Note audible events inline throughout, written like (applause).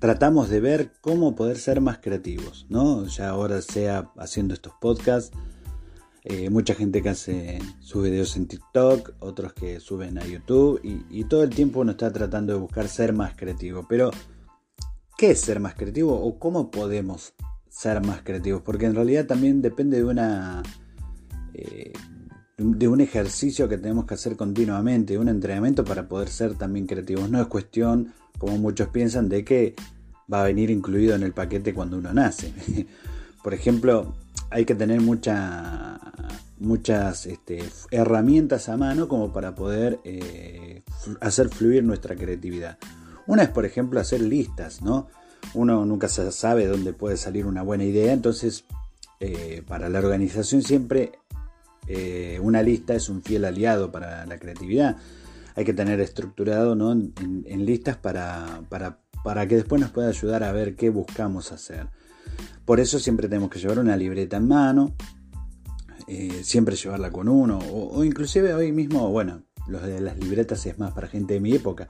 tratamos de ver cómo poder ser más creativos, ¿no? Ya ahora sea haciendo estos podcasts, eh, mucha gente que hace sus videos en TikTok, otros que suben a YouTube y, todo el tiempo uno está tratando de buscar ser más creativo. Pero, ¿qué es ser más creativo o cómo podemos ser más creativos? Porque en realidad también depende de una... Eh, de un ejercicio que tenemos que hacer continuamente, un entrenamiento para poder ser también creativos. No es cuestión, como muchos piensan, de que va a venir incluido en el paquete cuando uno nace. (laughs) Por ejemplo, hay que tener mucha, muchas este, herramientas a mano como para poder eh, hacer fluir nuestra creatividad. Una es, por ejemplo, hacer listas, ¿no? Uno nunca sabe dónde puede salir una buena idea, entonces eh, para la organización siempre eh, una lista es un fiel aliado para la creatividad. Hay que tener estructurado ¿no? en, listas para, para, para, que después nos pueda ayudar a ver qué buscamos hacer. Por eso siempre tenemos que llevar una libreta en mano, eh, siempre llevarla con uno, o, o, inclusive hoy mismo, bueno, de las libretas es más para gente de mi época.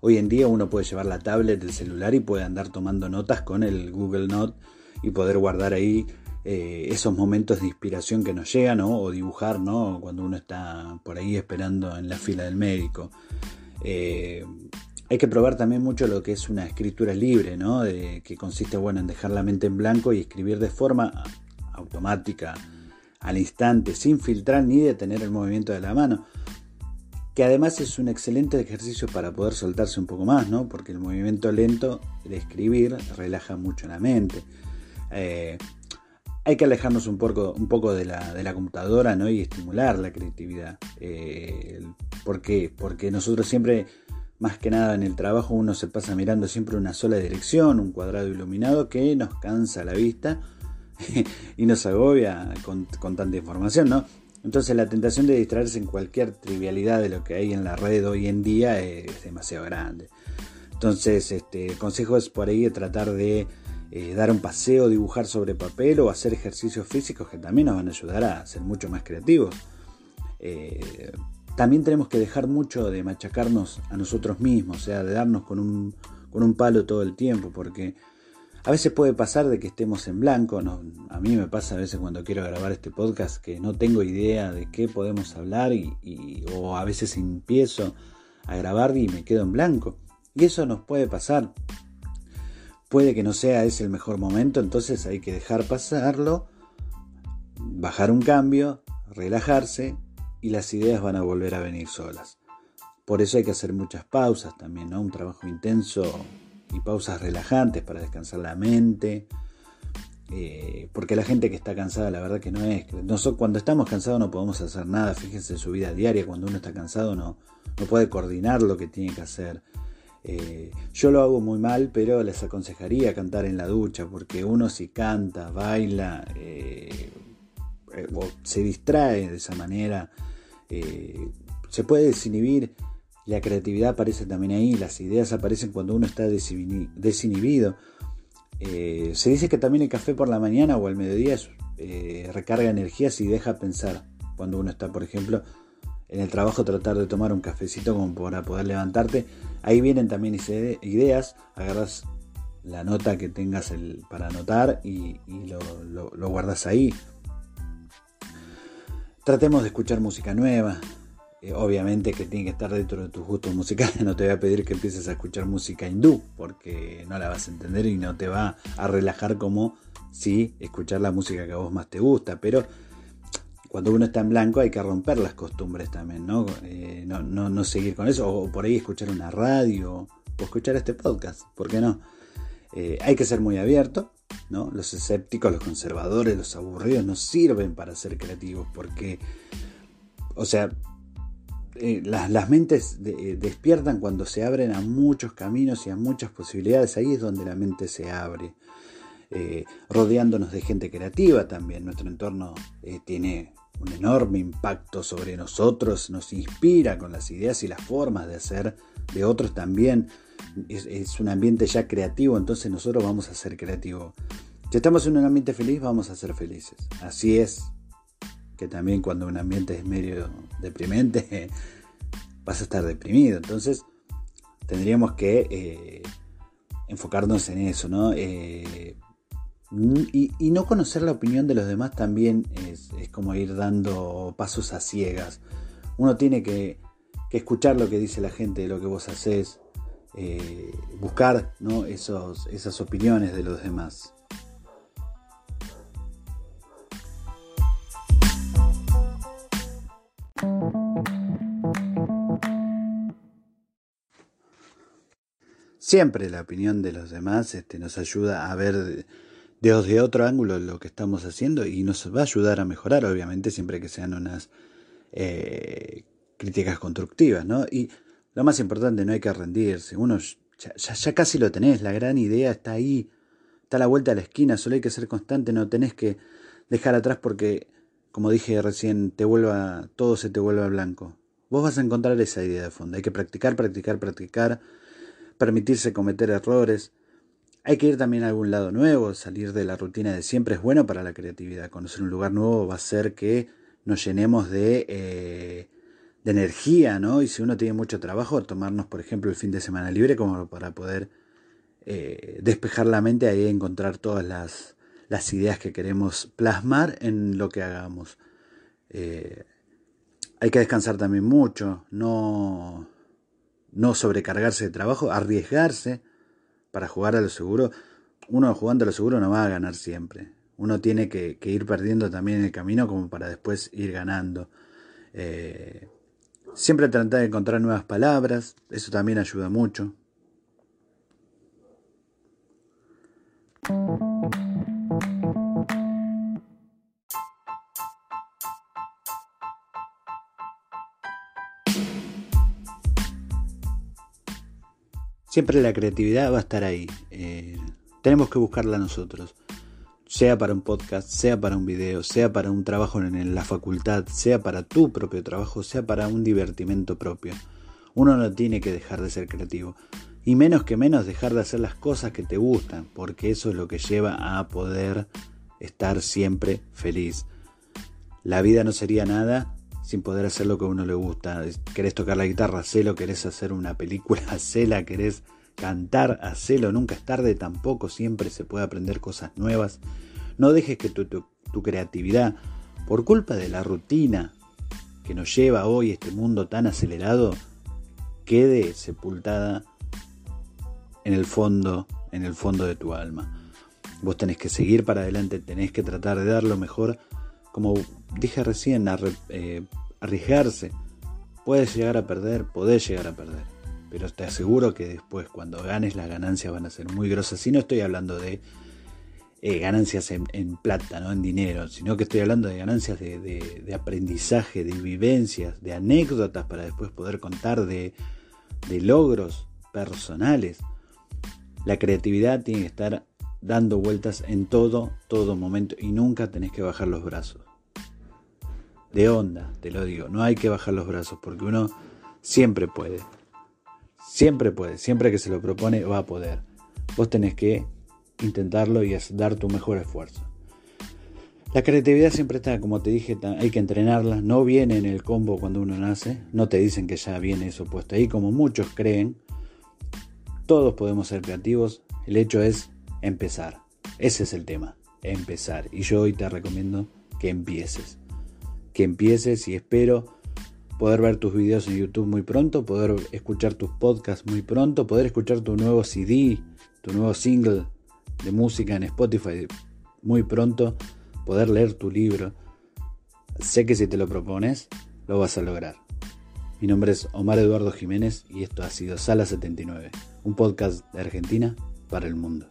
Hoy en día uno puede llevar la tablet, el celular y puede andar tomando notas con el Google Note y poder guardar ahí eh, esos momentos de inspiración que nos llegan o dibujar cuando uno está por ahí esperando en la fila del médico. Eh, hay que probar también mucho lo que es una escritura libre, ¿no? que consiste bueno, en dejar la mente en blanco y escribir de forma automática, al instante, sin filtrar ni detener el movimiento de la mano. Que además es un excelente ejercicio para poder soltarse un poco más, ¿no? porque el movimiento lento de escribir relaja mucho la mente. Eh, hay que alejarnos un poco, un poco de, la, de la computadora ¿no? y estimular la creatividad. Eh, ¿Por qué? Porque nosotros siempre, más que nada en el trabajo, uno se pasa mirando siempre una sola dirección, un cuadrado iluminado que nos cansa la vista (laughs) y nos agobia con, con, tanta información, ¿no? Entonces la tentación de distraerse en cualquier trivialidad de lo que hay en la red hoy en día es demasiado grande. Entonces, este, el consejo es por ahí tratar de eh, dar un paseo, dibujar sobre papel o hacer ejercicios físicos que también nos van a ayudar a ser mucho más creativos. Eh, también tenemos que dejar mucho de machacarnos a nosotros mismos, o sea, de darnos con un, con un palo todo el tiempo, porque a veces puede pasar de que estemos en blanco, a mí me pasa a veces cuando quiero grabar este podcast que no tengo idea de qué podemos hablar y, y, o a veces empiezo a grabar y me quedo en blanco. Y eso nos puede pasar, puede que no sea ese el mejor momento, entonces hay que dejar pasarlo, bajar un cambio, relajarse y las ideas van a volver a venir solas. Por eso hay que hacer muchas pausas también, ¿no? Un trabajo intenso y pausas relajantes para descansar la mente. Eh, porque la gente que está cansada, la verdad que no es. Cuando estamos cansados no podemos hacer nada. Fíjense en su vida diaria, cuando uno está cansado no, no puede coordinar lo que tiene que hacer. Eh, yo lo hago muy mal, pero les aconsejaría cantar en la ducha, porque uno si canta, baila eh, eh, o se distrae de esa manera, se puede desinhibir. La creatividad aparece también ahí, las ideas aparecen cuando uno está desinhibido. se dice que también el café por la mañana o al mediodía recarga energías y deja pensar. Cuando uno está, por ejemplo, en el trabajo tratar de tomar un cafecito como para poder levantarte. Ahí vienen también ideas, agarras la nota que tengas para anotar y, lo, guardas ahí. Tratemos de escuchar música nueva. Eh, obviamente que tiene que estar dentro de tus gustos musicales. (laughs) No te voy a pedir que empieces a escuchar música hindú porque no la vas a entender y no te va a relajar como si escuchar la música que a vos más te gusta. Pero cuando uno está en blanco hay que romper las costumbres también, ¿no? Eh, no, seguir con eso, o por ahí escuchar una radio, o escuchar este podcast, ¿por qué no? Eh, hay que ser muy abierto, ¿no? Los escépticos, los conservadores, los aburridos no sirven para ser creativos, porque, o sea, eh, las, mentes despiertan cuando se abren a muchos caminos y a muchas posibilidades, ahí es donde la mente se abre. rodeándonos de gente creativa también. Nuestro entorno tiene un enorme impacto sobre nosotros, nos inspira con las ideas y las formas de hacer de otros también. Es, un ambiente ya creativo, entonces nosotros vamos a ser creativos. Si estamos en un ambiente feliz, vamos a ser felices. Así es que también cuando un ambiente es medio deprimente, (laughs) vas a estar deprimido. Entonces, tendríamos que eh, enfocarnos en eso, ¿no? Eh, y, no conocer la opinión de los demás también es, como ir dando pasos a ciegas. Uno tiene que, escuchar lo que dice la gente lo que vos haces, eh, buscar ¿no? Esos, esas opiniones de los demás. Siempre la opinión de los demás este, nos ayuda a ver de otro ángulo lo que estamos haciendo y nos va a ayudar a mejorar, obviamente, siempre que sean unas eh, críticas constructivas, ¿no? Y lo más importante, no hay que rendirse, uno ya, ya, casi lo tenés, la gran idea está ahí, está a la vuelta de la esquina, solo hay que ser constante, no tenés que dejar atrás porque, como dije recién, te vuelva, todo se te vuelva blanco. Vos vas a encontrar esa idea de fondo, hay que practicar, practicar, practicar, permitirse cometer errores, hay que ir también a algún lado nuevo, salir de la rutina de siempre es bueno para la creatividad. Conocer un lugar nuevo va a hacer que nos llenemos de, eh, energía, ¿no? Y si uno tiene mucho trabajo, tomarnos, por ejemplo, el fin de semana libre como para poder eh, despejar la mente y encontrar todas las, las, ideas que queremos plasmar en lo que hagamos. Eh, hay que descansar también mucho, no, no sobrecargarse de trabajo, arriesgarse para jugar a lo seguro, uno jugando a lo seguro no va a ganar siempre. Uno tiene que, ir perdiendo también el camino como para después ir ganando. Eh, siempre tratar de encontrar nuevas palabras, eso también ayuda mucho. Siempre la creatividad va a estar ahí. Eh, tenemos que buscarla nosotros. Sea para un podcast, sea para un video, sea para un trabajo en la facultad, sea para tu propio trabajo, sea para un divertimento propio. Uno no tiene que dejar de ser creativo. Y menos que menos dejar de hacer las cosas que te gustan, porque eso es lo que lleva a poder estar siempre feliz. La vida no sería nada sin poder hacer lo que a uno le gusta. Querés tocar la guitarra, hacelo, querés hacer una película, (laughs) hacela, querés cantar, hacelo, nunca es tarde tampoco, siempre se puede aprender cosas nuevas. No dejes que tu, creatividad, por culpa de la rutina que nos lleva hoy este mundo tan acelerado, quede sepultada en el fondo, en el fondo de tu alma. Vos tenés que seguir para adelante, tenés que tratar de dar lo mejor como dije recién, eh, arriesgarse. Puedes llegar a perder, podés llegar a perder. Pero te aseguro que después, cuando ganes, las ganancias van a ser muy grosas. Y no estoy hablando de eh, ganancias en, plata, ¿no? en dinero, sino que estoy hablando de ganancias de, aprendizaje, de vivencias, de anécdotas para después poder contar, de, logros personales. La creatividad tiene que estar dando vueltas en todo, todo momento y nunca tenés que bajar los brazos. De onda, te lo digo, no hay que bajar los brazos porque uno siempre puede. Siempre puede, siempre que se lo propone va a poder. Vos tenés que intentarlo y dar tu mejor esfuerzo. La creatividad siempre está, como te dije, hay que entrenarla. No viene en el combo cuando uno nace. No te dicen que ya viene eso puesto ahí, como muchos creen. Todos podemos ser creativos. El hecho es empezar. Ese es el tema, empezar. Y yo hoy te recomiendo que empieces. Que empieces y espero poder ver tus videos en YouTube muy pronto, poder escuchar tus podcasts muy pronto, poder escuchar tu nuevo CD, tu nuevo single de música en Spotify muy pronto poder leer tu libro. Sé que si te lo propones, lo vas a lograr. Mi nombre es Omar Eduardo Jiménez y esto ha sido Sala 79, un podcast de Argentina para el mundo.